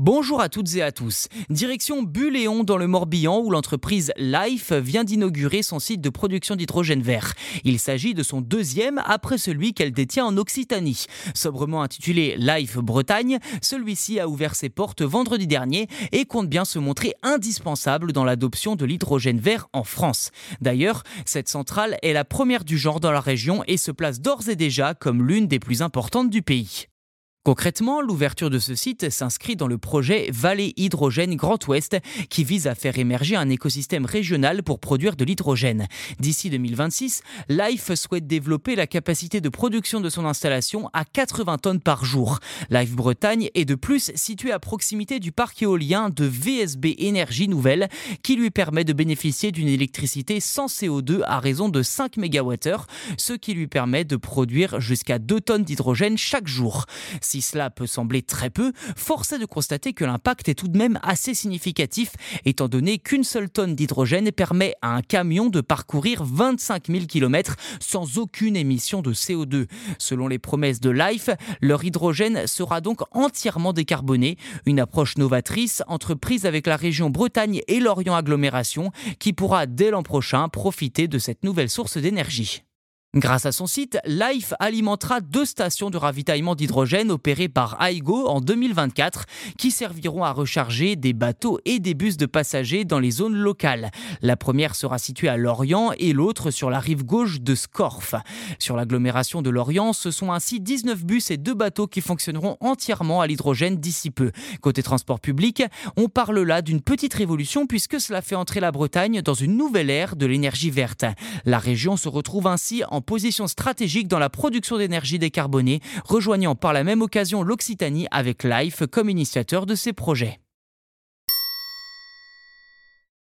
Bonjour à toutes et à tous. Direction Buléon dans le Morbihan où l'entreprise Life vient d'inaugurer son site de production d'hydrogène vert. Il s'agit de son deuxième après celui qu'elle détient en Occitanie. Sobrement intitulé Life Bretagne, celui-ci a ouvert ses portes vendredi dernier et compte bien se montrer indispensable dans l'adoption de l'hydrogène vert en France. D'ailleurs, cette centrale est la première du genre dans la région et se place d'ores et déjà comme l'une des plus importantes du pays. Concrètement, l'ouverture de ce site s'inscrit dans le projet Vallée Hydrogène Grand Ouest qui vise à faire émerger un écosystème régional pour produire de l'hydrogène. D'ici 2026, Life souhaite développer la capacité de production de son installation à 80 tonnes par jour. Life Bretagne est de plus situé à proximité du parc éolien de VSB Énergie Nouvelle qui lui permet de bénéficier d'une électricité sans CO2 à raison de 5 MWh, ce qui lui permet de produire jusqu'à 2 tonnes d'hydrogène chaque jour. Cela peut sembler très peu, force est de constater que l'impact est tout de même assez significatif, étant donné qu'une seule tonne d'hydrogène permet à un camion de parcourir 25 000 km sans aucune émission de CO2. Selon les promesses de Life, leur hydrogène sera donc entièrement décarboné, une approche novatrice entreprise avec la région Bretagne et l'Orient Agglomération qui pourra dès l'an prochain profiter de cette nouvelle source d'énergie. Grâce à son site, Life alimentera deux stations de ravitaillement d'hydrogène opérées par Aigo en 2024 qui serviront à recharger des bateaux et des bus de passagers dans les zones locales. La première sera située à Lorient et l'autre sur la rive gauche de Scorff. Sur l'agglomération de Lorient, ce sont ainsi 19 bus et deux bateaux qui fonctionneront entièrement à l'hydrogène d'ici peu. Côté transport public, on parle là d'une petite révolution puisque cela fait entrer la Bretagne dans une nouvelle ère de l'énergie verte. La région se retrouve ainsi position stratégique dans la production d'énergie décarbonée, rejoignant par la même occasion l'Occitanie avec Life comme initiateur de ces projets.